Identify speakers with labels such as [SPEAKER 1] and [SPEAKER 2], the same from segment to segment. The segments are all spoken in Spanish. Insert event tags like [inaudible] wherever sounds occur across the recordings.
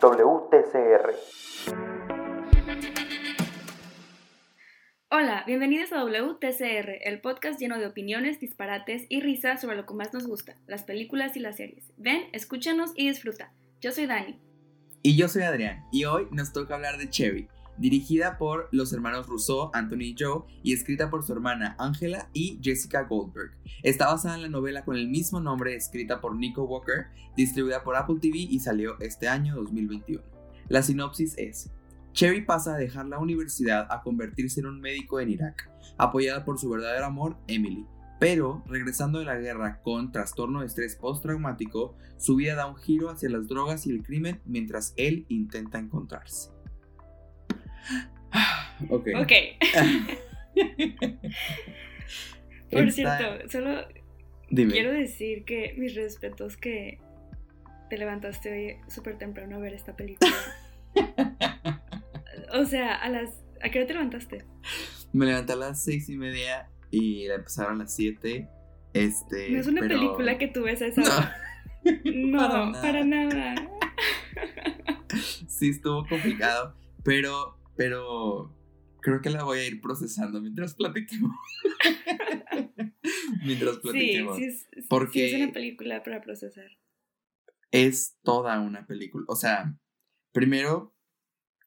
[SPEAKER 1] WTCR.
[SPEAKER 2] Hola, bienvenidos a WTCR, el podcast lleno de opiniones, disparates y risas sobre lo que más nos gusta, las películas y las series. Ven, escúchanos y disfruta. Yo soy Dani.
[SPEAKER 3] Y yo soy Adrián, y hoy nos toca hablar de Cherry, dirigida por los hermanos Rousseau, Anthony y Joe, y escrita por su hermana Angela y Jessica Goldberg. Está basada en la novela con el mismo nombre, escrita por Nico Walker, distribuida por Apple TV y salió este año 2021. La sinopsis es, Cherry pasa a dejar la universidad a convertirse en un médico en Irak, apoyada por su verdadero amor, Emily. Pero, regresando de la guerra con trastorno de estrés postraumático, su vida da un giro hacia las drogas y el crimen mientras él intenta encontrarse. [gasps] Ok.
[SPEAKER 2] Ok. [laughs] Por cierto, solo
[SPEAKER 3] Dime.
[SPEAKER 2] quiero decir que mis respetos que te levantaste hoy súper temprano a ver esta película. [laughs] o sea, a las... ¿A qué hora te levantaste?
[SPEAKER 3] Me levanté a las seis y media y la empezaron a las siete. Este.
[SPEAKER 2] No es una
[SPEAKER 3] pero-
[SPEAKER 2] película que tú ves a esa
[SPEAKER 3] No. [laughs]
[SPEAKER 2] No,
[SPEAKER 3] Para nada. Sí, estuvo complicado. Pero, pero creo que la voy a ir procesando mientras platiquemos. [laughs] mientras platiquemos.
[SPEAKER 2] sí es, sí
[SPEAKER 3] Porque-
[SPEAKER 2] es una película para procesar.
[SPEAKER 3] es toda una película. O sea, primero,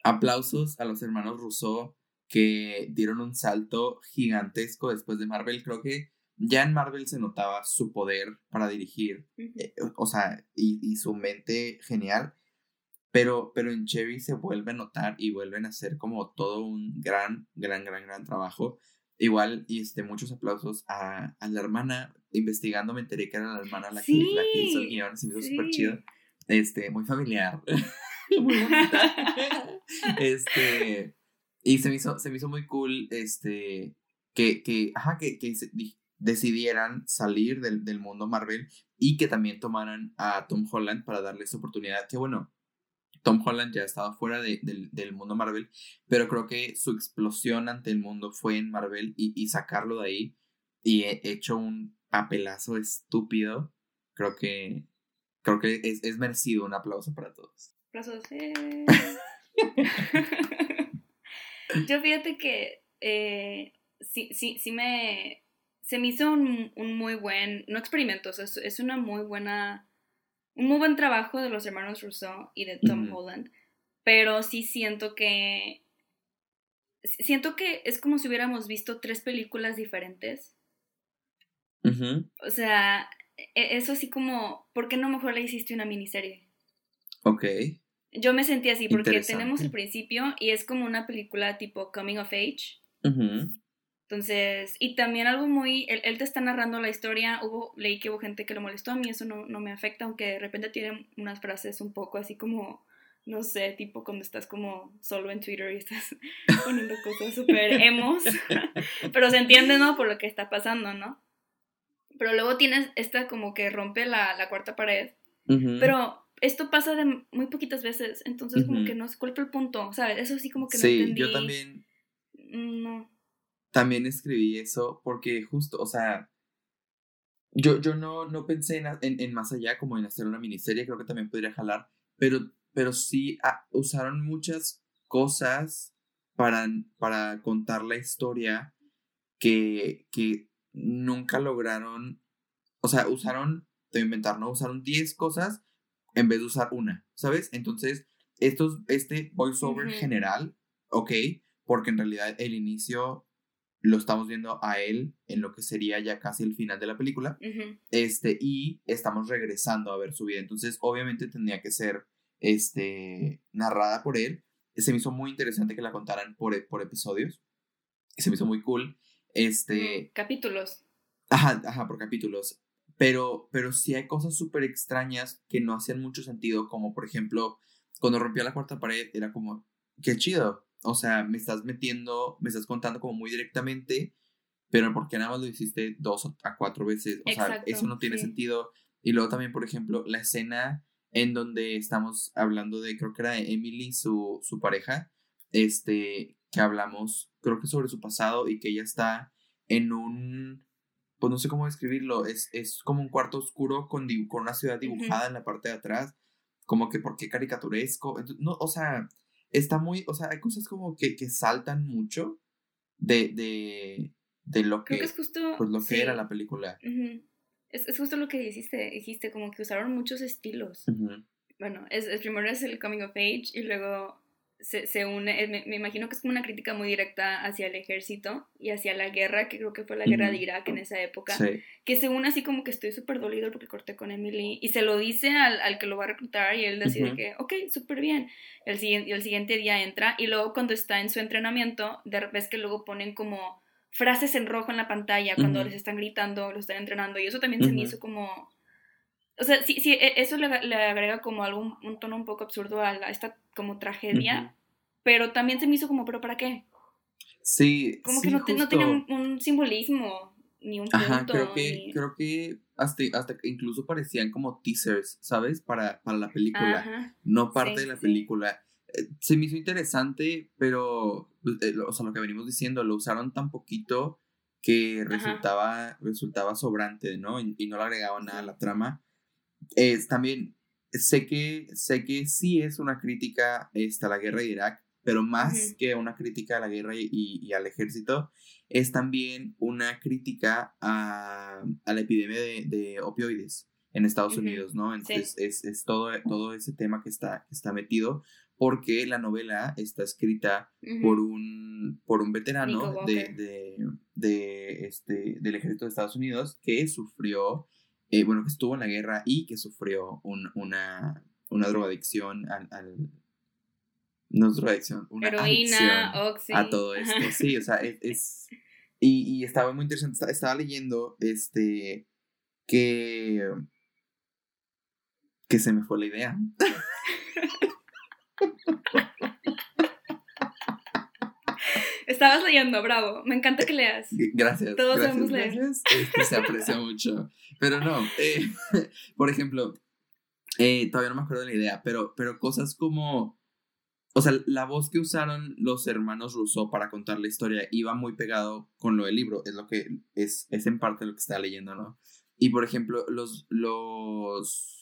[SPEAKER 3] aplausos a los hermanos Rousseau que dieron un salto gigantesco después de Marvel. Creo que ya en Marvel se notaba su poder para dirigir, eh, o sea, y, y su mente genial. Pero, pero en Cherry se vuelve a notar y vuelven a hacer como todo un gran, gran, gran, gran trabajo. Igual, y este, muchos aplausos a, a la hermana. Investigando me enteré que era la hermana la, que, la que hizo el
[SPEAKER 2] Sí,
[SPEAKER 3] guion. Se me hizo
[SPEAKER 2] sí.
[SPEAKER 3] súper chido. Este, muy familiar. [laughs] muy bonita. este, y se me hizo, se me hizo muy cool, este, que, que, ajá, que, que se- di- decidieran salir del, del mundo Marvel y que también tomaran a Tom Holland para darle esa oportunidad. Que bueno, Tom Holland ya estaba fuera de- del, del mundo Marvel, pero creo que su explosión ante el mundo fue en Marvel y, y sacarlo de ahí y he hecho un papelazo estúpido. Creo que, creo que es, es merecido un aplauso para todos.
[SPEAKER 2] Aplausos, eh. [laughs] Yo fíjate que eh, sí, sí, sí me... Se me hizo un, un muy buen, no experimento, o sea, es una muy buena, un muy buen trabajo de los hermanos Rousseau y de Tom. Holland, pero sí siento que, siento que es como si hubiéramos visto tres películas diferentes,
[SPEAKER 3] Ujú,
[SPEAKER 2] o sea, e- eso así como, ¿por qué no mejor le hiciste una miniserie?
[SPEAKER 3] Ok.
[SPEAKER 2] Yo me sentí así porque tenemos el principio y es como una película tipo coming of age.
[SPEAKER 3] Ujú,
[SPEAKER 2] Entonces, y también algo muy, él, él te está narrando la historia, hubo, leí que hubo gente que lo molestó, a mí eso no, no me afecta, aunque de repente tiene unas frases un poco así como, no sé, tipo cuando estás como solo en Twitter y estás [laughs] poniendo cosas súper emos, [laughs] pero se entiende, ¿no? Por lo que está pasando, ¿no? Pero luego tienes esta como que rompe la, la cuarta pared, pero esto pasa de muy poquitas veces, entonces como que no cuál fue el punto, ¿sabes? Eso sí como que no
[SPEAKER 3] sí,
[SPEAKER 2] entendí.
[SPEAKER 3] yo también,
[SPEAKER 2] Mm, No.
[SPEAKER 3] También escribí eso porque justo, o sea, yo, yo no, no pensé en, en, en más allá como en hacer una miniserie, creo que también podría jalar, pero, pero sí ah, usaron muchas cosas para, para contar la historia que, que nunca lograron, o sea, usaron, te voy a inventar, ¿no? Usaron 10 cosas en vez de usar una, ¿sabes? Entonces, estos, este voiceover general, ok, porque en realidad el inicio lo estamos viendo a él en lo que sería ya casi el final de la película, este, y estamos regresando a ver su vida, entonces obviamente tendría que ser, este, narrada por él, se me hizo muy interesante que la contaran por, por episodios, se me hizo muy cool, este,
[SPEAKER 2] Capítulos.
[SPEAKER 3] Ajá, ajá, por capítulos. Pero, pero sí hay cosas súper extrañas que no hacían mucho sentido, como por ejemplo, cuando rompió la cuarta pared, era como, qué chido. O sea, me estás metiendo, me estás contando como muy directamente, pero ¿por qué nada más lo hiciste dos a cuatro veces? O sea, eso no tiene
[SPEAKER 2] sí.
[SPEAKER 3] sentido. Y luego también, por ejemplo, la escena en donde estamos hablando de, creo que era de Emily, su, su pareja, este, que hablamos, creo que sobre su pasado y que ella está en un, pues no sé cómo describirlo, es, es como un cuarto oscuro con, con una ciudad dibujada en la parte de atrás como que por qué caricaturesco. no, o sea, está muy, o sea, hay cosas como que, que saltan mucho de, de, de lo que, es justo, pues lo que era la película.
[SPEAKER 2] es, es, justo lo que dijiste, dijiste, como que usaron muchos estilos. Bueno, es, es, primero es el coming of age y luego se, se une, me, me, imagino que es como una crítica muy directa hacia el ejército y hacia la guerra, que creo que fue la guerra de Irak en esa época, que se une así como que estoy súper dolido porque corté con Emily y se lo dice al, al que lo va a reclutar y él decide que, ok, súper bien. El, siguiente, el siguiente día entra y luego cuando está en su entrenamiento, de repente que luego ponen como frases en rojo en la pantalla cuando les están gritando, lo están entrenando y eso también se me hizo como... O sea, sí, sí, e, eso le, le agrega como algún un tono un poco absurdo a, esta como tragedia, pero también se me hizo como, ¿pero para qué?
[SPEAKER 3] Sí.
[SPEAKER 2] Como que no, no, tenía un, simbolismo, ni un punto.
[SPEAKER 3] Ajá, creo que, creo que hasta, hasta incluso parecían como teasers, ¿sabes? Para, para la película, no parte de la película. Eh, se me hizo interesante, pero, eh, o sea, lo que venimos diciendo, lo usaron tan poquito que resultaba, resultaba sobrante, ¿no? Y, no le agregaban nada a la trama. Es también, sé que, sé que sí es una crítica a la guerra de Irak, pero más que una crítica a la guerra y, al ejército, es también una crítica a, la epidemia de, opioides en Estados Unidos, ¿no? Entonces es, todo, todo ese tema que está, que está metido porque la novela está escrita por, un, por un veterano de, de, este, del ejército de Estados Unidos que sufrió, eh, bueno, que estuvo en la guerra y que sufrió una, una drogadicción al, no es adicción, una Heroína, a todo esto. Sí, o sea, es, y, y, estaba muy interesante, estaba, leyendo este que que se me fue la idea. [laughs]
[SPEAKER 2] Estabas leyendo, bravo. Me encanta que leas.
[SPEAKER 3] Gracias.
[SPEAKER 2] Todos
[SPEAKER 3] sabemos leer. Este, se aprecia [laughs] mucho. Pero no, eh, [laughs] por ejemplo, eh, todavía no me acuerdo de la idea, pero, pero cosas como o sea, la voz que usaron los hermanos Rousseau para contar la historia iba muy pegado con lo del libro, es lo que es, es en parte lo que está leyendo, ¿no? Y por ejemplo, los, los,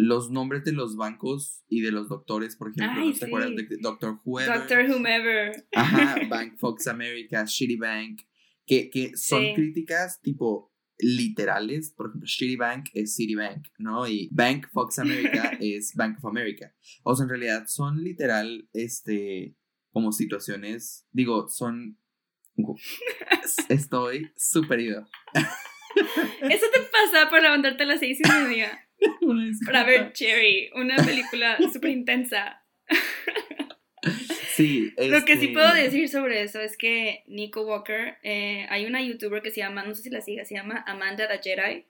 [SPEAKER 3] los nombres de los bancos y de los doctores, por ejemplo, ¿no te acuerdas de Doctor Whoever?
[SPEAKER 2] Doctor Whomever.
[SPEAKER 3] Ajá, [laughs] Bank Fox America, Shitty Bank, que, que son críticas tipo literales, por ejemplo, Citibank es Citibank, ¿no? Y Bank Fox America [laughs] es Bank of America. O sea, en realidad son literal, este, como situaciones, digo, son... [laughs] Estoy súper ido.
[SPEAKER 2] Eso te pasa por levantarte a las seis y media. [laughs] para ver Cherry, una película [laughs] súper intensa.
[SPEAKER 3] Sí.
[SPEAKER 2] Lo que sí puedo este decir sobre eso es que Nico Walker, eh, hay una youtuber que se llama, no sé si la siga, se llama Amanda the Jedi.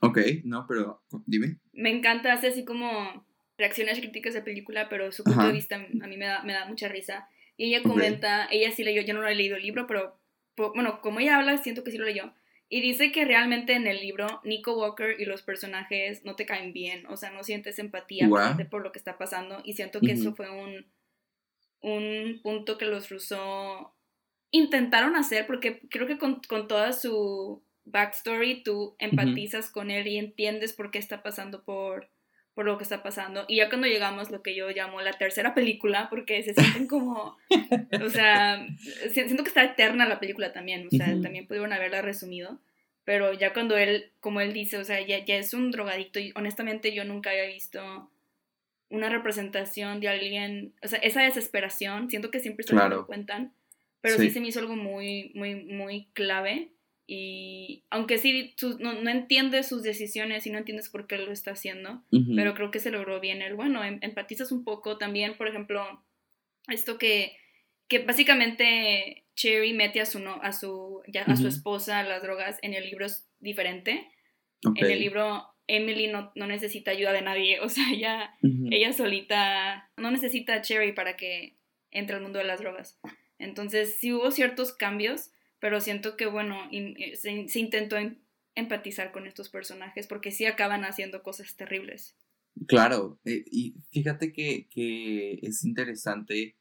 [SPEAKER 3] Ok, no, pero dime.
[SPEAKER 2] Me encanta, hace así como reacciones críticas de película, pero su punto de vista a mí me da, me da mucha risa. Y ella comenta, ella sí leyó, yo no lo he leído el libro, pero bueno, como ella habla, siento que sí lo leyó. Y dice que realmente en el libro Nico Walker y los personajes no te caen bien, o sea, no sientes empatía por lo que está pasando y siento que eso fue un, un punto que los Rousseau intentaron hacer, porque creo que con, toda su backstory tú empatizas con él y entiendes por qué está pasando por, por lo que está pasando. Y ya cuando llegamos lo que yo llamo la tercera película, porque se sienten como, o sea, siento que está eterna la película también, o sea, también pudieron haberla resumido, pero ya cuando él, como él dice, o sea, ya, ya es un drogadicto y honestamente yo nunca había visto una representación de alguien, o sea, esa desesperación, siento que siempre se lo cuentan, pero sí. se me hizo algo muy, muy, muy clave y aunque sí no, no, entiendes sus decisiones y no entiendes por qué lo está haciendo, pero creo que se logró bien el, bueno, em, empatizas un poco también, por ejemplo, esto que, que básicamente Cherry mete a su, no, a su, ya, a su esposa a las drogas en el libro es diferente. En el libro Emily no, no, necesita ayuda de nadie, [laughs] o sea, ella, ella solita no necesita a Cherry para que entre al mundo de las drogas. Entonces, sí hubo ciertos cambios, pero siento que, bueno, eh, se, se, intentó em, empatizar con estos personajes porque sí acaban haciendo cosas terribles.
[SPEAKER 3] Claro, eh, y fíjate que, que es interesante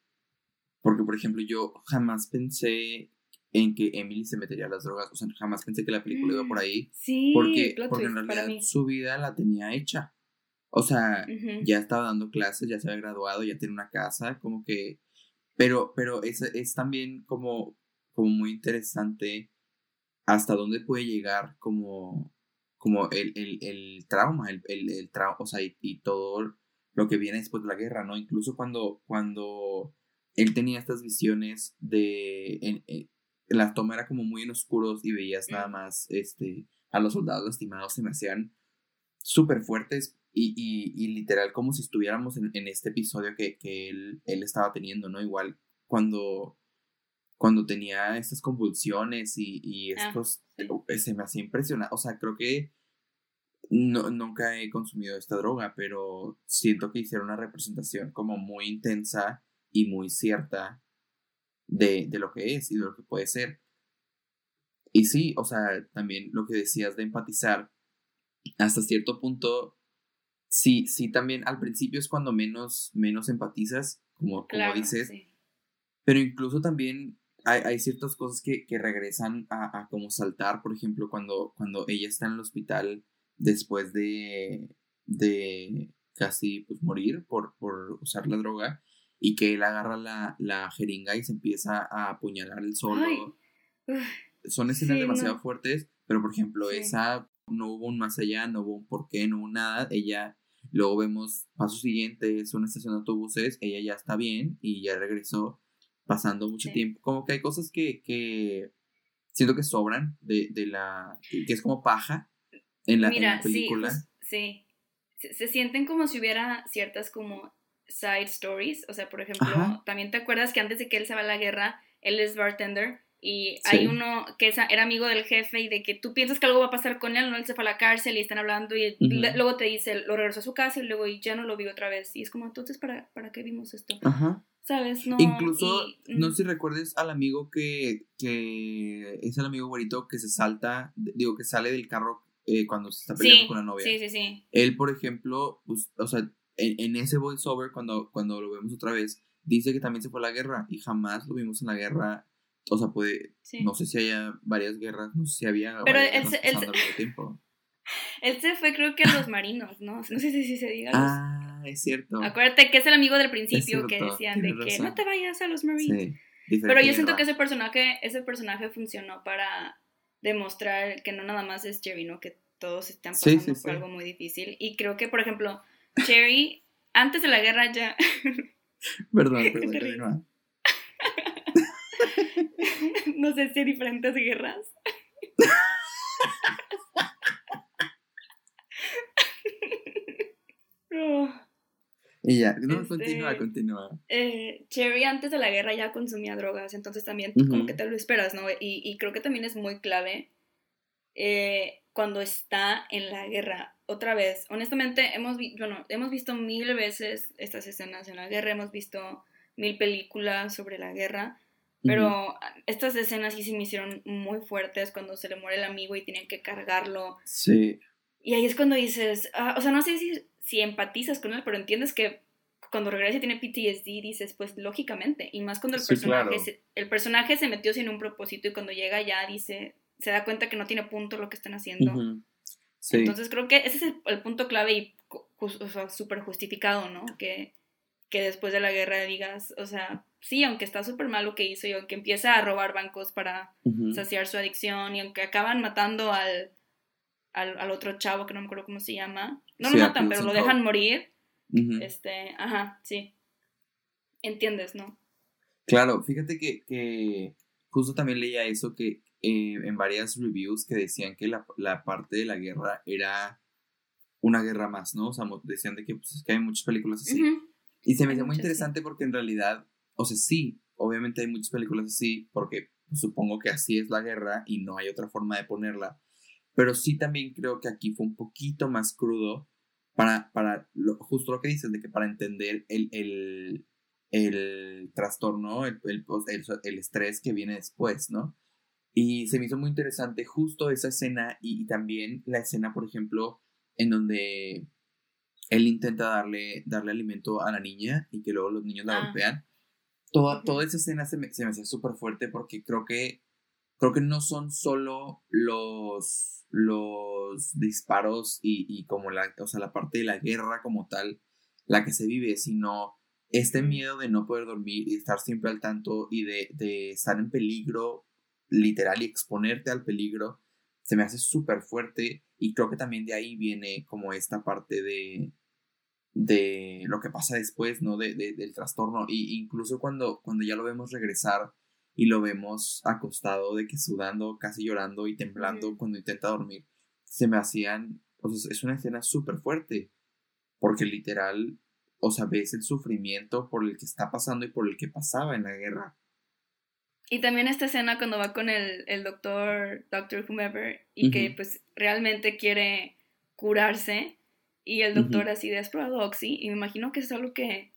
[SPEAKER 3] porque, por ejemplo, yo jamás pensé en que Emily se metería a las drogas. O sea, jamás pensé que la película iba por mm, ahí. Sí, porque, porque en realidad su vida la tenía hecha. O sea, ya estaba dando clases, ya se había graduado, ya tiene una casa, como que... Pero, pero es, es también como, como muy interesante hasta dónde puede llegar como, como el, el, el trauma, el, el, el trauma, o sea, y, todo lo que viene después de la guerra, ¿no? Incluso cuando, cuando él tenía estas visiones de... En, la toma era como muy en oscuros y veías nada más este, a los soldados lastimados, se me hacían súper fuertes y, y, literal como si estuviéramos en, en este episodio que, que él, él, estaba teniendo, ¿no? Igual cuando, cuando tenía estas convulsiones y, y ah, estos, eh, se me hacía impresionante, o sea, creo que no, nunca he consumido esta droga, pero siento que hicieron una representación como muy intensa y muy cierta de, de lo que es y de lo que puede ser. Y sí, o sea, también lo que decías de empatizar, hasta cierto punto sí, sí, también al principio es cuando menos, menos empatizas, como, como dices, pero incluso también hay, hay ciertas cosas que, que regresan a, a, como saltar, por ejemplo, cuando, cuando ella está en el hospital después de, de casi pues, morir por, por usar la droga y que él agarra la, la jeringa y se empieza a apuñalar el solo. Son escenas demasiado fuertes, pero por ejemplo, esa no hubo un más allá, no hubo un por qué, no hubo nada. Ella Luego vemos paso siguiente, es una estación de autobuses, ella ya está bien y ya regresó pasando mucho tiempo. Como que hay cosas que, que siento que sobran de, de la... que es como paja en la, película.
[SPEAKER 2] Sí, sí. Se, sienten como si hubiera ciertas como side stories. O sea, por ejemplo, también te acuerdas que antes de que él se va a la guerra, él es bartender y hay uno que era amigo del jefe y de que tú piensas que algo va a pasar con él, no, él se fue a la cárcel y están hablando y luego te dice, lo regresó a su casa y luego y ya no lo vi otra vez. Y es como, entonces, ¿para, para qué vimos esto? Ajá. ¿Sabes? No,
[SPEAKER 3] Incluso, no sé si recuerdes al amigo que, que es el amigo güerito que se salta, digo, que sale del carro eh, cuando se está peleando con la novia.
[SPEAKER 2] Sí, sí, sí.
[SPEAKER 3] Él, por ejemplo, pues, o sea, en, en ese voiceover, cuando, cuando lo vemos otra vez, dice que también se fue a la guerra y jamás lo vimos en la guerra o sea, puede. No sé si haya varias guerras, no sé si había. Pero él, se,
[SPEAKER 2] él, tiempo. [laughs] él se fue, creo que a los marinos, ¿no? No sé si, se diga.
[SPEAKER 3] Ah, es cierto.
[SPEAKER 2] Acuérdate que es el amigo del principio que decían de que no te vayas a los marines. Sí, Pero yo siento que ese personaje, ese personaje funcionó para demostrar que no nada más es Cherry, ¿no? Que todos están pasando por algo muy difícil. Y creo que, por ejemplo, Cherry, [laughs] antes de la guerra ya. [laughs]
[SPEAKER 3] perdón, perdón, [laughs]
[SPEAKER 2] no sé si diferentes guerras.
[SPEAKER 3] Y ya, no, continúa, este, continúa.
[SPEAKER 2] Eh, Cherry antes de la guerra ya consumía drogas, entonces también como que te lo esperas, ¿no? Y, y creo que también es muy clave eh, cuando está en la guerra. Otra vez, honestamente, hemos, bueno, hemos visto mil veces estas escenas en la guerra, hemos visto mil películas sobre la guerra, pero estas escenas sí se me hicieron muy fuertes cuando se le muere el amigo y tienen que cargarlo. Sí. Y ahí es cuando dices, ah, o sea, no sé si, si empatizas con él, pero entiendes que cuando regresa y tiene PTSD dices, pues lógicamente, y más cuando el personaje se, el personaje se metió sin un propósito y cuando llega ya dice, se da cuenta que no tiene punto lo que están haciendo. sí. Entonces creo que ese es el, punto clave y súper justificado, ¿no? Que, que después de la guerra digas, o sea, sí, aunque está súper mal lo que hizo y aunque empieza a robar bancos para saciar su adicción y aunque acaban matando al, al, otro chavo que no me acuerdo cómo se llama, no lo matan, pero lo dejan morir, este, ajá, sí, entiendes, ¿no?
[SPEAKER 3] Claro, fíjate que, justo también leía eso que eh, en varias reviews que decían que la, la, parte de la guerra era una guerra más, ¿no? O sea, decían de que, pues, que hay muchas películas así. Y se me hizo muy interesante porque en realidad o sea, sí, obviamente hay muchas películas así, porque supongo que así es la guerra y no hay otra forma de ponerla. Pero sí también creo que aquí fue un poquito más crudo para, para lo, justo lo que dices, de que para entender el, el, el trastorno, el, el, el, estrés que viene después, ¿no? Y se me hizo muy interesante justo esa escena y, también la escena, por ejemplo, en donde él intenta darle, darle alimento a la niña y que luego los niños la ah. golpean. Toda, toda esa escena se me, se me hacía súper fuerte porque creo que creo que no son solo los, los disparos y, y como la, o sea, la parte de la guerra como tal, la que se vive, sino este miedo de no poder dormir y estar siempre al tanto y de, de estar en peligro literal y exponerte al peligro, se me hace súper fuerte y creo que también de ahí viene como esta parte de, de lo que pasa después, ¿no? De, de, del trastorno. Y incluso cuando, cuando ya lo vemos regresar y lo vemos acostado, de que sudando, casi llorando y temblando cuando intenta dormir, se me hacían, o sea, es una escena súper fuerte, porque literal, o sea, ves el sufrimiento por el que está pasando y por el que pasaba en la guerra.
[SPEAKER 2] Y también esta escena cuando va con el, el doctor, doctor whomever, y que pues realmente quiere curarse, y el doctor así de, ¿has probado Oxy? Y me imagino que es algo que,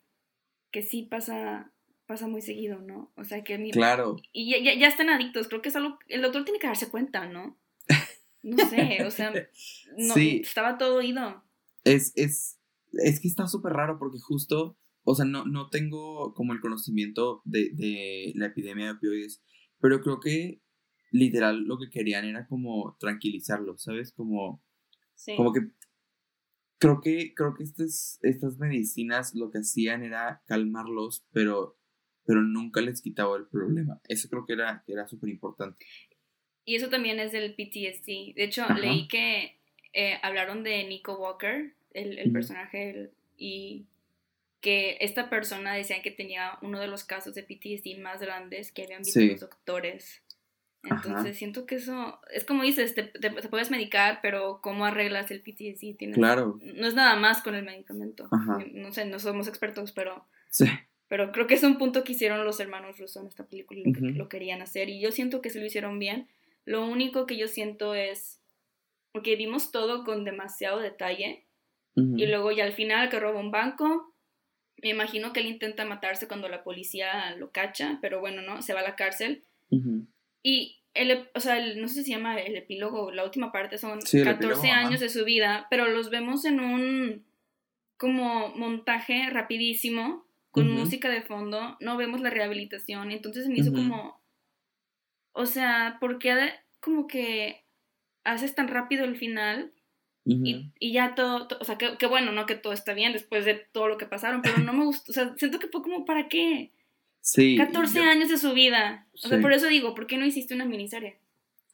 [SPEAKER 2] que sí pasa, pasa muy seguido, ¿no? O sea, que... claro. Y ya, ya, están adictos, creo que es algo... El doctor tiene que darse cuenta, ¿no? No sé, o sea, [laughs] no, estaba todo oído.
[SPEAKER 3] Es, es, es que está súper raro porque justo, o sea, no, no tengo como el conocimiento de, de la epidemia de opioides, pero creo que literal lo que querían era como tranquilizarlo, ¿sabes? Como, sí. como que creo que, creo que estas, estas medicinas lo que hacían era calmarlos, pero, pero nunca les quitaba el problema. Eso creo que era, era súper importante.
[SPEAKER 2] Y eso también es del PTSD. De hecho, leí que eh, hablaron de Nico Walker, el, el personaje, y que esta persona decían que tenía uno de los casos de PTSD más grandes que habían visto los doctores. Entonces siento que eso, es como dices, te, puedes medicar, pero ¿cómo arreglas el PTSD? Tienes, claro. No es nada más con el medicamento. No sé, no somos expertos, pero... Sí. Pero creo que es un punto que hicieron los hermanos Russo en esta película y lo, que, lo querían hacer. Y yo siento que se lo hicieron bien. Lo único que yo siento es, porque vimos todo con demasiado detalle, y luego ya al final que roba un banco, me imagino que él intenta matarse cuando la policía lo cacha, pero bueno, no, se va a la cárcel. Y el, o sea, no sé si se llama el epílogo, la última parte son 14 años de su vida, pero los vemos en un como montaje rapidísimo, con música de fondo, no vemos la rehabilitación, entonces me hizo como, o sea, ¿por qué como que haces tan rápido el final? y, y, ya todo, o sea, que, bueno, no que todo está bien después de todo lo que pasaron, pero no me gustó, o sea, siento que fue como, ¿para qué? Sí. 14 años de su vida. O sea, por eso digo, ¿por qué no hiciste una miniserie?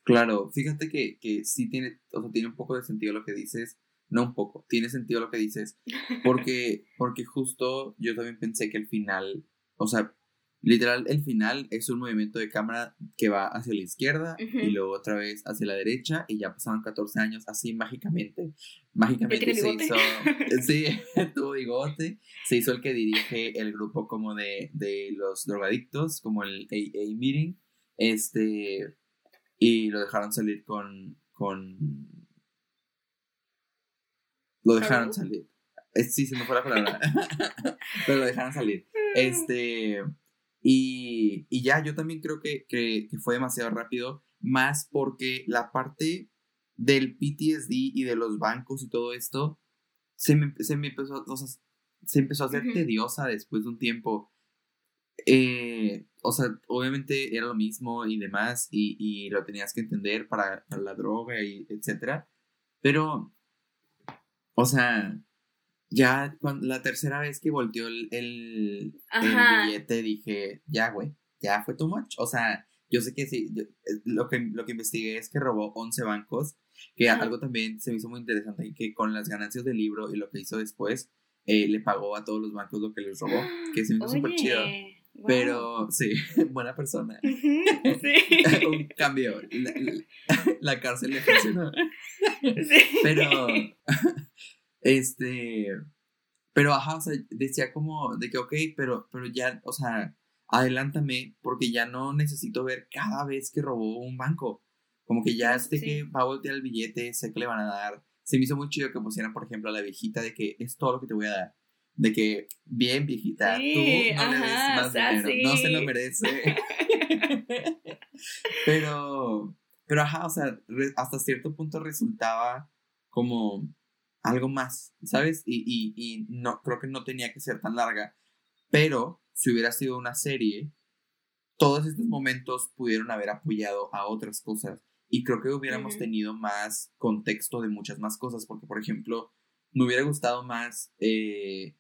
[SPEAKER 3] Claro, fíjate que, que sí tiene, o sea, tiene un poco de sentido lo que dices. No un poco, tiene sentido lo que dices. [laughs] Porque, porque justo yo también pensé que el final, o sea, Literal, el final es un movimiento de cámara que va hacia la izquierda y luego otra vez hacia la derecha y ya pasaron 14 años así mágicamente. Mágicamente se hizo... [laughs] Sí, [laughs] tuvo bigote. Se hizo el que dirige el grupo como de, de los drogadictos, como el AA Meeting. Este... Y lo dejaron salir con... con... Lo dejaron salir. Sí, se me fue la palabra. [laughs] Pero lo dejaron salir. Este... Y, y ya, yo también creo que, que, fue demasiado rápido, más porque la parte del PTSD y de los bancos y todo esto se me, se me empezó, o sea, se empezó a hacer tediosa después de un tiempo. Eh, o sea, obviamente era lo mismo y demás, y, y lo tenías que entender para, para la droga y etcétera. Pero, o sea, ya cuando, la tercera vez que volteó el, el, billete dije, ya, güey, ya fue too much. O sea, yo sé que sí, eh, lo que, lo que investigué es que robó 11 bancos, que algo también se me hizo muy interesante, que con las ganancias del libro y lo que hizo después, eh, le pagó a todos los bancos lo que les robó, que se me hizo [gasps] súper chido. Pero sí, [laughs] buena persona. Sí. Un cambio. La, la, cárcel le funcionó. Sí. Pero [laughs] este, pero ajá, o sea, decía como de que, ok, pero, pero ya, o sea, adelántame porque ya no necesito ver cada vez que robó un banco. Como que ya sé que va a voltear el billete, sé que le van a dar. Se me hizo muy chido que pusieran, por ejemplo, a la viejita de que es todo lo que te voy a dar. De que, bien, viejita, tú no le des más dinero, no se lo merece. [laughs] pero, pero ajá, o sea, hasta cierto punto resultaba como algo más, ¿sabes? Y, y, y, no, creo que no tenía que ser tan larga, pero si hubiera sido una serie, todos estos momentos pudieron haber apoyado a otras cosas. Y creo que hubiéramos tenido más contexto de muchas más cosas, porque, por ejemplo, me hubiera gustado más eh,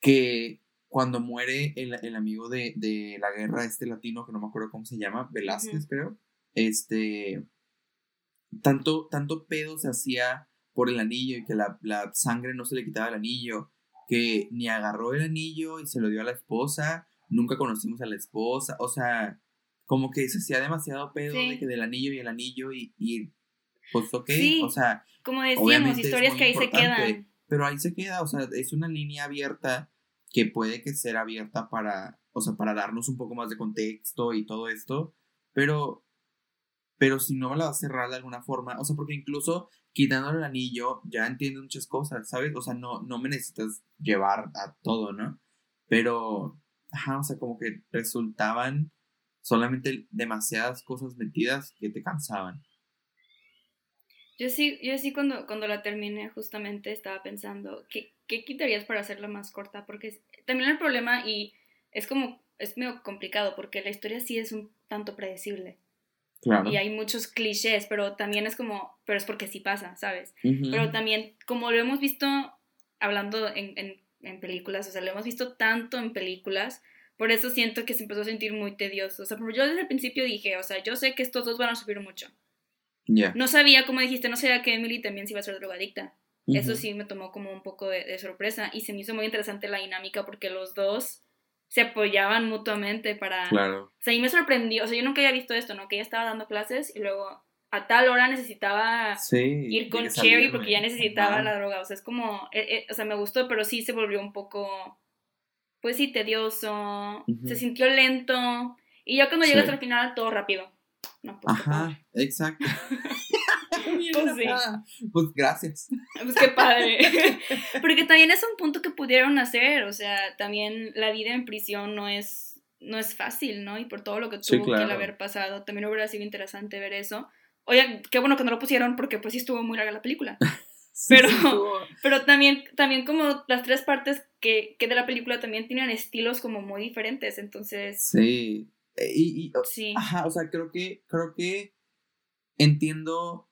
[SPEAKER 3] que cuando muere el, el amigo de, de la guerra, este latino, que no me acuerdo cómo se llama, Velázquez, creo, este, tanto, tanto pedo se hacía por el anillo y que la, la sangre no se le quitaba el anillo, que ni agarró el anillo y se lo dio a la esposa, nunca conocimos a la esposa, o sea, como que se hacía demasiado pedo
[SPEAKER 2] Sí.
[SPEAKER 3] de que del anillo y el anillo y, y pues ok,
[SPEAKER 2] Sí.
[SPEAKER 3] o sea,
[SPEAKER 2] Como decíamos, historias que ahí se quedan.
[SPEAKER 3] Pero ahí se queda, o sea, es una línea abierta que puede que ser abierta para, o sea, para darnos un poco más de contexto y todo esto, pero, pero si no la vas a cerrar de alguna forma, o sea, porque incluso quitándole el anillo ya entiendo muchas cosas, ¿sabes? O sea, no, no me necesitas llevar a todo, ¿no? Pero, ajá, o sea, como que resultaban solamente demasiadas cosas metidas que te cansaban.
[SPEAKER 2] Yo sí, yo sí cuando, cuando la terminé justamente estaba pensando, ¿qué, ¿qué quitarías para hacerla más corta? Porque es- también el problema, y es como, es medio complicado, porque la historia sí es un tanto predecible.
[SPEAKER 3] Claro.
[SPEAKER 2] Y hay muchos clichés, pero también es como, pero es porque sí pasa, ¿sabes?
[SPEAKER 3] Ujú.
[SPEAKER 2] Pero también, como lo hemos visto hablando en, en, en películas, o sea, lo hemos visto tanto en películas, por eso siento que se empezó a sentir muy tedioso. O sea, yo desde el principio dije, o sea, yo sé que estos dos van a sufrir mucho. No sabía, como dijiste, no sabía que Emily también se iba a ser drogadicta. Eso sí me tomó como un poco de, de sorpresa y se me hizo muy interesante la dinámica porque los dos se apoyaban mutuamente para...
[SPEAKER 3] Claro.
[SPEAKER 2] O sea, y me sorprendió, o sea, yo nunca había visto esto, ¿no? Que ella estaba dando clases y luego a tal hora necesitaba
[SPEAKER 3] Sí.
[SPEAKER 2] ir con Cherry porque ya necesitaba la droga. O sea, es como, eh, eh, o sea, me gustó, pero sí se volvió un poco, pues sí, tedioso, se sintió lento. Y ya cuando llegas
[SPEAKER 3] Sí.
[SPEAKER 2] al final, todo rápido. No, pues.
[SPEAKER 3] Ajá, exacto. [laughs]
[SPEAKER 2] Pues sí.
[SPEAKER 3] Pues gracias.
[SPEAKER 2] Pues qué padre. [laughs] Porque también es un punto que pudieron hacer. O sea, también la vida en prisión no es, no es fácil, ¿no? Y por todo lo que tuvo que
[SPEAKER 3] claro.
[SPEAKER 2] haber pasado, también hubiera sido interesante ver eso. Oye, qué bueno que no lo pusieron porque pues sí estuvo muy larga la película. [laughs]
[SPEAKER 3] Sí,
[SPEAKER 2] Pero-
[SPEAKER 3] sí,
[SPEAKER 2] Pero también, también como las tres partes que, que de la película también tienen estilos como muy diferentes. Entonces,
[SPEAKER 3] Sí. Eh, Y, y-
[SPEAKER 2] sí.
[SPEAKER 3] ajá, o sea, creo que, creo que entiendo,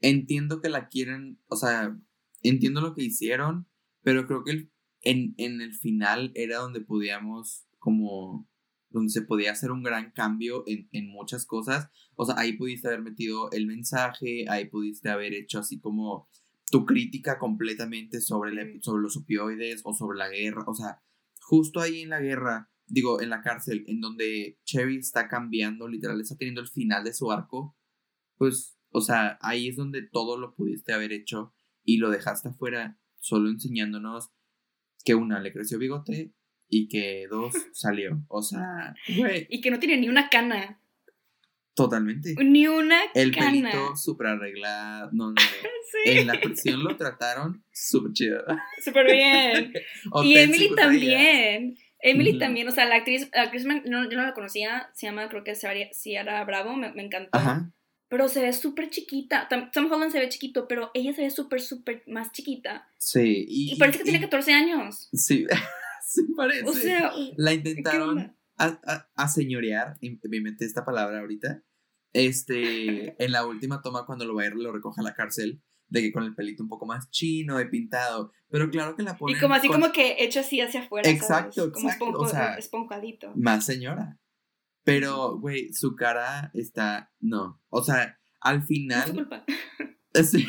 [SPEAKER 3] entiendo que la quieren, o sea, entiendo lo que hicieron, pero creo que el- en, en el final era donde podíamos como donde se podía hacer un gran cambio en, en muchas cosas. O sea, ahí pudiste haber metido el mensaje, ahí pudiste haber hecho así como tu crítica completamente sobre, la- sobre los opioides o sobre la guerra. O sea, justo ahí en la guerra, digo, en la cárcel, en donde Cherry está cambiando, literal, está teniendo el final de su arco, pues, o sea, ahí es donde todo lo pudiste haber hecho y lo dejaste afuera, solo enseñándonos que una le creció bigote y que dos [laughs] salió. O sea, güey,
[SPEAKER 2] Y que no tiene ni una cana.
[SPEAKER 3] totalmente.
[SPEAKER 2] Ni una
[SPEAKER 3] El
[SPEAKER 2] cana.
[SPEAKER 3] pelito súper arreglado. No, no. [laughs]
[SPEAKER 2] Sí,
[SPEAKER 3] En la prisión lo trataron súper chido.
[SPEAKER 2] súper bien. [laughs] y Emily
[SPEAKER 3] cinco estrellas.
[SPEAKER 2] Emily también, o sea, la actriz, la actriz me- no, yo no la conocía, se llama, creo que Ciara, Bravo, me, me encantó.
[SPEAKER 3] Ajá.
[SPEAKER 2] Pero se ve súper chiquita. Tom Holland se ve chiquito, pero ella se ve súper, súper más chiquita.
[SPEAKER 3] Sí. Y,
[SPEAKER 2] Y parece que
[SPEAKER 3] y-
[SPEAKER 2] tiene 14 años.
[SPEAKER 3] Sí, [laughs] sí parece.
[SPEAKER 2] O sea,
[SPEAKER 3] la
[SPEAKER 2] ¿qué
[SPEAKER 3] intentaron a, a, a señorear, me inventé esta palabra ahorita, este, en la última toma cuando lo va a ir, lo recoge a la cárcel, de que con el pelito un poco más chino, de pintado, pero claro que la ponen
[SPEAKER 2] Y como así
[SPEAKER 3] con
[SPEAKER 2] como que hecho así hacia afuera. ¿sabes?
[SPEAKER 3] Exacto,
[SPEAKER 2] Como
[SPEAKER 3] exacto,
[SPEAKER 2] esponjo-
[SPEAKER 3] o sea,
[SPEAKER 2] esponjadito.
[SPEAKER 3] más señora. Pero, güey, su cara está, no, o sea, al
[SPEAKER 2] No es su
[SPEAKER 3] final,
[SPEAKER 2] culpa. [laughs]
[SPEAKER 3] sí,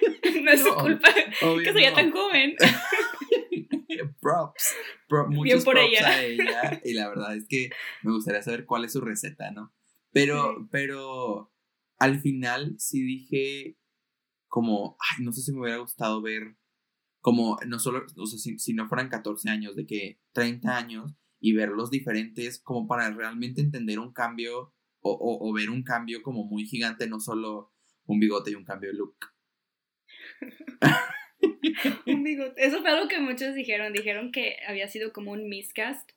[SPEAKER 3] [laughs]
[SPEAKER 2] No es su
[SPEAKER 3] No,
[SPEAKER 2] culpa
[SPEAKER 3] obvio
[SPEAKER 2] que sea
[SPEAKER 3] no.
[SPEAKER 2] tan joven. [laughs]
[SPEAKER 3] props, pro- muchos
[SPEAKER 2] por
[SPEAKER 3] props
[SPEAKER 2] ella.
[SPEAKER 3] a ella y la verdad es que me gustaría saber cuál es su receta, ¿no? Pero,
[SPEAKER 2] Sí.
[SPEAKER 3] pero al final sí dije como, ay, no sé si me hubiera gustado ver como, no solo, o sea, si, si no fueran 14 años, de que 30 años y verlos diferentes como para realmente entender un cambio o, o, o ver un cambio como muy gigante, no solo un bigote y un cambio de look. [laughs]
[SPEAKER 2] Un bigote. Eso fue algo que muchos dijeron. Dijeron que había sido como un miscast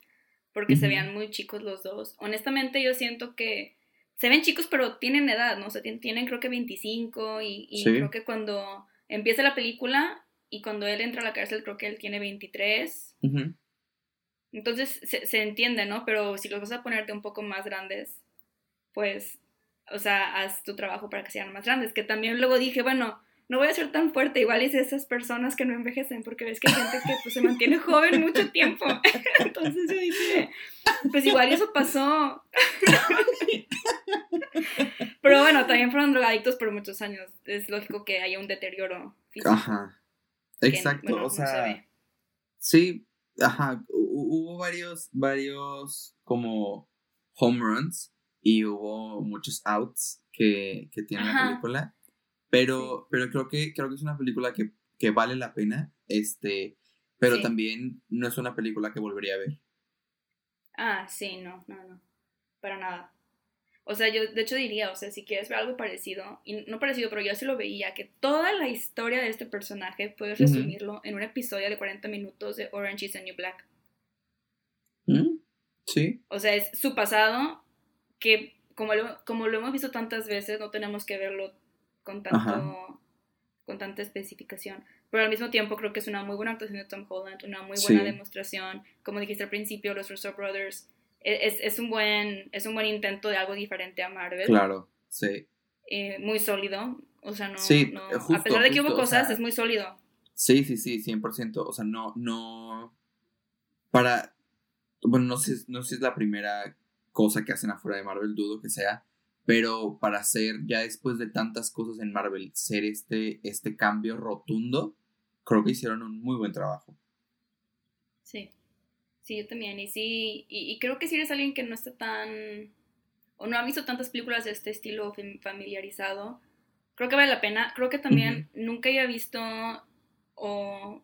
[SPEAKER 2] porque se veían muy chicos los dos. Honestamente, yo siento que se ven chicos, pero tienen edad, ¿no? O sea, tien- tienen creo que 25 y, y
[SPEAKER 3] Sí.
[SPEAKER 2] creo que cuando empieza la película y cuando él entra a la cárcel, creo que él tiene 23.
[SPEAKER 3] Ujú.
[SPEAKER 2] Entonces se, se entiende, ¿no? Pero si los vas a ponerte un poco más grandes, pues, o sea, haz tu trabajo para que sean más grandes. Que también luego dije, bueno, no voy a ser tan fuerte, igual es esas personas que no envejecen, porque ves que hay gente que pues, se mantiene [laughs] joven mucho tiempo. [laughs] Entonces yo dije, pues igual eso pasó. [laughs] Pero bueno, también fueron drogadictos por muchos años. Es lógico que haya un deterioro físico.
[SPEAKER 3] Ajá. Exacto, o sea. Sí, ajá. Hubo varios, varios como home runs y hubo muchos outs que, que tiene la película. Pero, pero creo que creo que es una película que, que vale la pena. Este. Pero también no es una película que volvería a ver.
[SPEAKER 2] Ah, sí, no, no, no. Para nada. O sea, yo de hecho diría, o sea, si quieres ver algo parecido, y no parecido, pero yo sí lo veía, que toda la historia de este personaje puedes resumirlo en un episodio de 40 minutos de Orange is the New Black.
[SPEAKER 3] ¿Mm? Sí.
[SPEAKER 2] O sea, es su pasado que, como lo, como lo hemos visto tantas veces, no tenemos que verlo con tanto con tanta especificación. Pero al mismo tiempo creo que es una muy buena actuación de Tom Holland, una muy buena demostración. Como dijiste al principio, los Russo Brothers e, es, es, un buen, es un buen intento de algo diferente a Marvel.
[SPEAKER 3] Claro, sí.
[SPEAKER 2] Eh, muy sólido. O sea, no. Sí, a pesar de que hubo cosas, es muy sólido.
[SPEAKER 3] Sí, sí, sí, 100%. O sea, no, no. Para. Bueno, no sé, no sé si es la primera cosa que hacen afuera de Marvel, dudo que sea. Pero para hacer, ya después de tantas cosas en Marvel, ser este, este cambio rotundo, creo que hicieron un muy buen trabajo.
[SPEAKER 2] Sí. Sí, yo también. Y sí, y, creo que si eres alguien que no está tan, o no ha visto tantas películas de este estilo familiarizado, creo que vale la pena. Creo que también nunca había visto o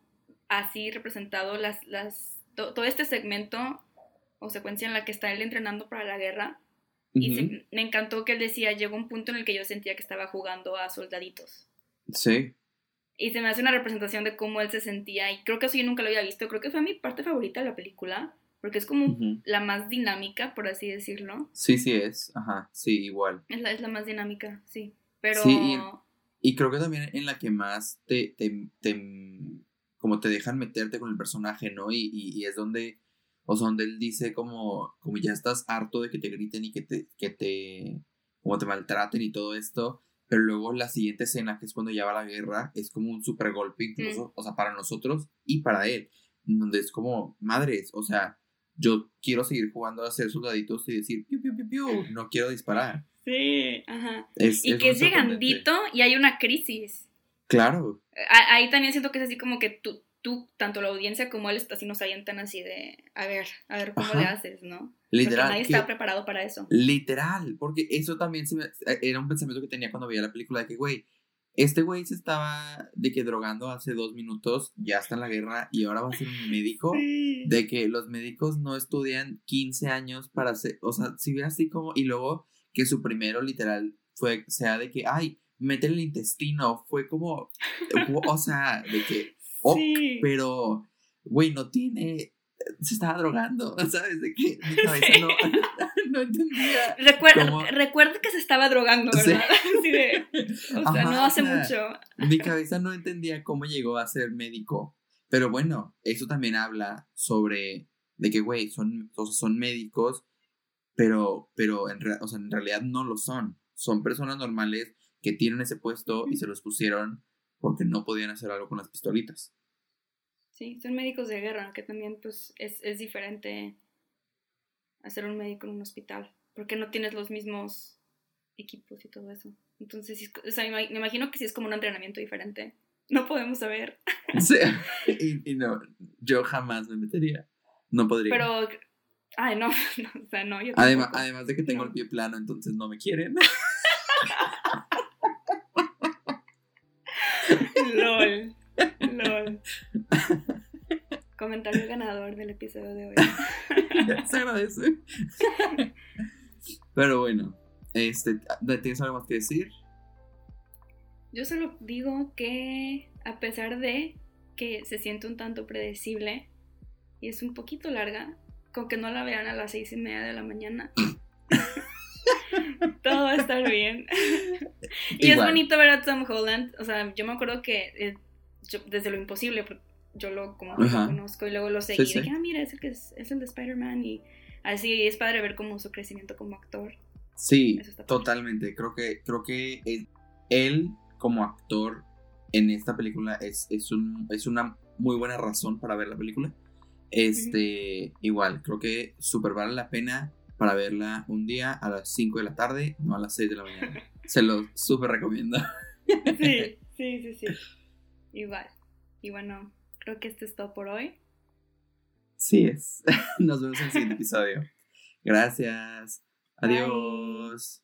[SPEAKER 2] así representado las, las, todo este segmento o secuencia en la que está él entrenando para la guerra. Y me encantó que él decía, llegó un punto en el que yo sentía que estaba jugando a soldaditos. Sí. Y se me hace una representación de cómo él se sentía. Y creo que eso yo nunca lo había visto. Creo que fue mi parte favorita de la película. Porque es como la más dinámica, por así decirlo.
[SPEAKER 3] Sí, sí es. Ajá, sí, igual.
[SPEAKER 2] Es la, es la más dinámica, sí. Pero...
[SPEAKER 3] y, creo que también en la que más te, te, como te dejan meterte con el personaje, ¿no? Y, y, es donde, o sea, donde él dice como, como ya estás harto de que te griten y que te, que te, como te maltraten y todo esto pero luego la siguiente escena, que es cuando ya va la guerra, es como un super golpe incluso, o sea, para nosotros y para él, donde es como, madres, o sea, yo quiero seguir jugando a ser soldaditos y decir, piu, piu, piu, piu, no quiero disparar.
[SPEAKER 2] Sí, ajá. y que es llegandito y hay una crisis.
[SPEAKER 3] Claro.
[SPEAKER 2] Ahí también siento que es así como que tú, tú, tanto la audiencia como él, así nos tan así de, a ver, a ver cómo le haces, ¿no? Literal. Porque nadie está preparado para eso.
[SPEAKER 3] Literal, porque eso también se eh, era un pensamiento que tenía cuando veía la película de que, güey, este güey se estaba de que drogando hace dos minutos, ya está en la guerra y ahora va a ser un médico. De que los médicos no estudian 15 años para hacer, o sea, si ve así como, y luego que su primero literal fue, sea de que, ay, mete el intestino, fue como, o sea, de que pero, güey, no tiene, se estaba drogando, [laughs] ¿sabes? De que mi cabeza no, [laughs] no entendía.
[SPEAKER 2] Recuerda, que se estaba drogando, ¿verdad? [laughs] de, o sea, no hace mucho.
[SPEAKER 3] Mi cabeza no entendía cómo llegó a ser médico. Pero bueno, eso también habla sobre de que, güey, son, son médicos, pero, pero en, o sea, en realidad no lo son. Son personas normales que tienen ese puesto y se los pusieron porque no podían hacer algo con las pistolitas.
[SPEAKER 2] Sí, son médicos de guerra, que también pues es, es diferente hacer un médico en un hospital, porque no tienes los mismos equipos y todo eso. Entonces, o sea, me imagino que sí es como un entrenamiento diferente. No podemos saber. [laughs]
[SPEAKER 3] Sí, y, no, yo jamás me metería. No podría.
[SPEAKER 2] Pero, ay, no, [laughs] o sea, no. Yo
[SPEAKER 3] además, además de que tengo el pie plano, entonces no me quieren. [laughs]
[SPEAKER 2] LOL. LOL. [laughs] Comentario ganador del episodio de hoy. [laughs]
[SPEAKER 3] Se agradece. [laughs] Pero bueno, este, ¿tienes algo más que decir?
[SPEAKER 2] Yo solo digo que a pesar de que se siente un tanto predecible y es un poquito larga, con que no la vean a las seis y media de la mañana, [laughs] todo va a estar bien. [laughs] y es bonito ver a Tom Holland. O sea, yo me acuerdo que eh, desde lo imposible, yo lo como lo conozco y luego lo seguí.
[SPEAKER 3] Sí, sí.
[SPEAKER 2] que, ah, mira, es el, que es, es el de Spider-Man y así es padre ver como su crecimiento como actor.
[SPEAKER 3] Sí, totalmente. Creo que, creo que él, él como actor en esta película es, es, un, es una muy buena razón para ver la película. Este, igual, creo que súper vale la pena para verla un día a las 5 de la tarde, no a las 6 de la mañana. Se lo súper recomiendo. [laughs]
[SPEAKER 2] Sí, [laughs] sí, sí, sí. Igual. Y bueno, creo que esto es todo por hoy.
[SPEAKER 3] Sí es. [laughs] Nos vemos en el siguiente episodio. Gracias.
[SPEAKER 2] Bye.
[SPEAKER 3] Adiós.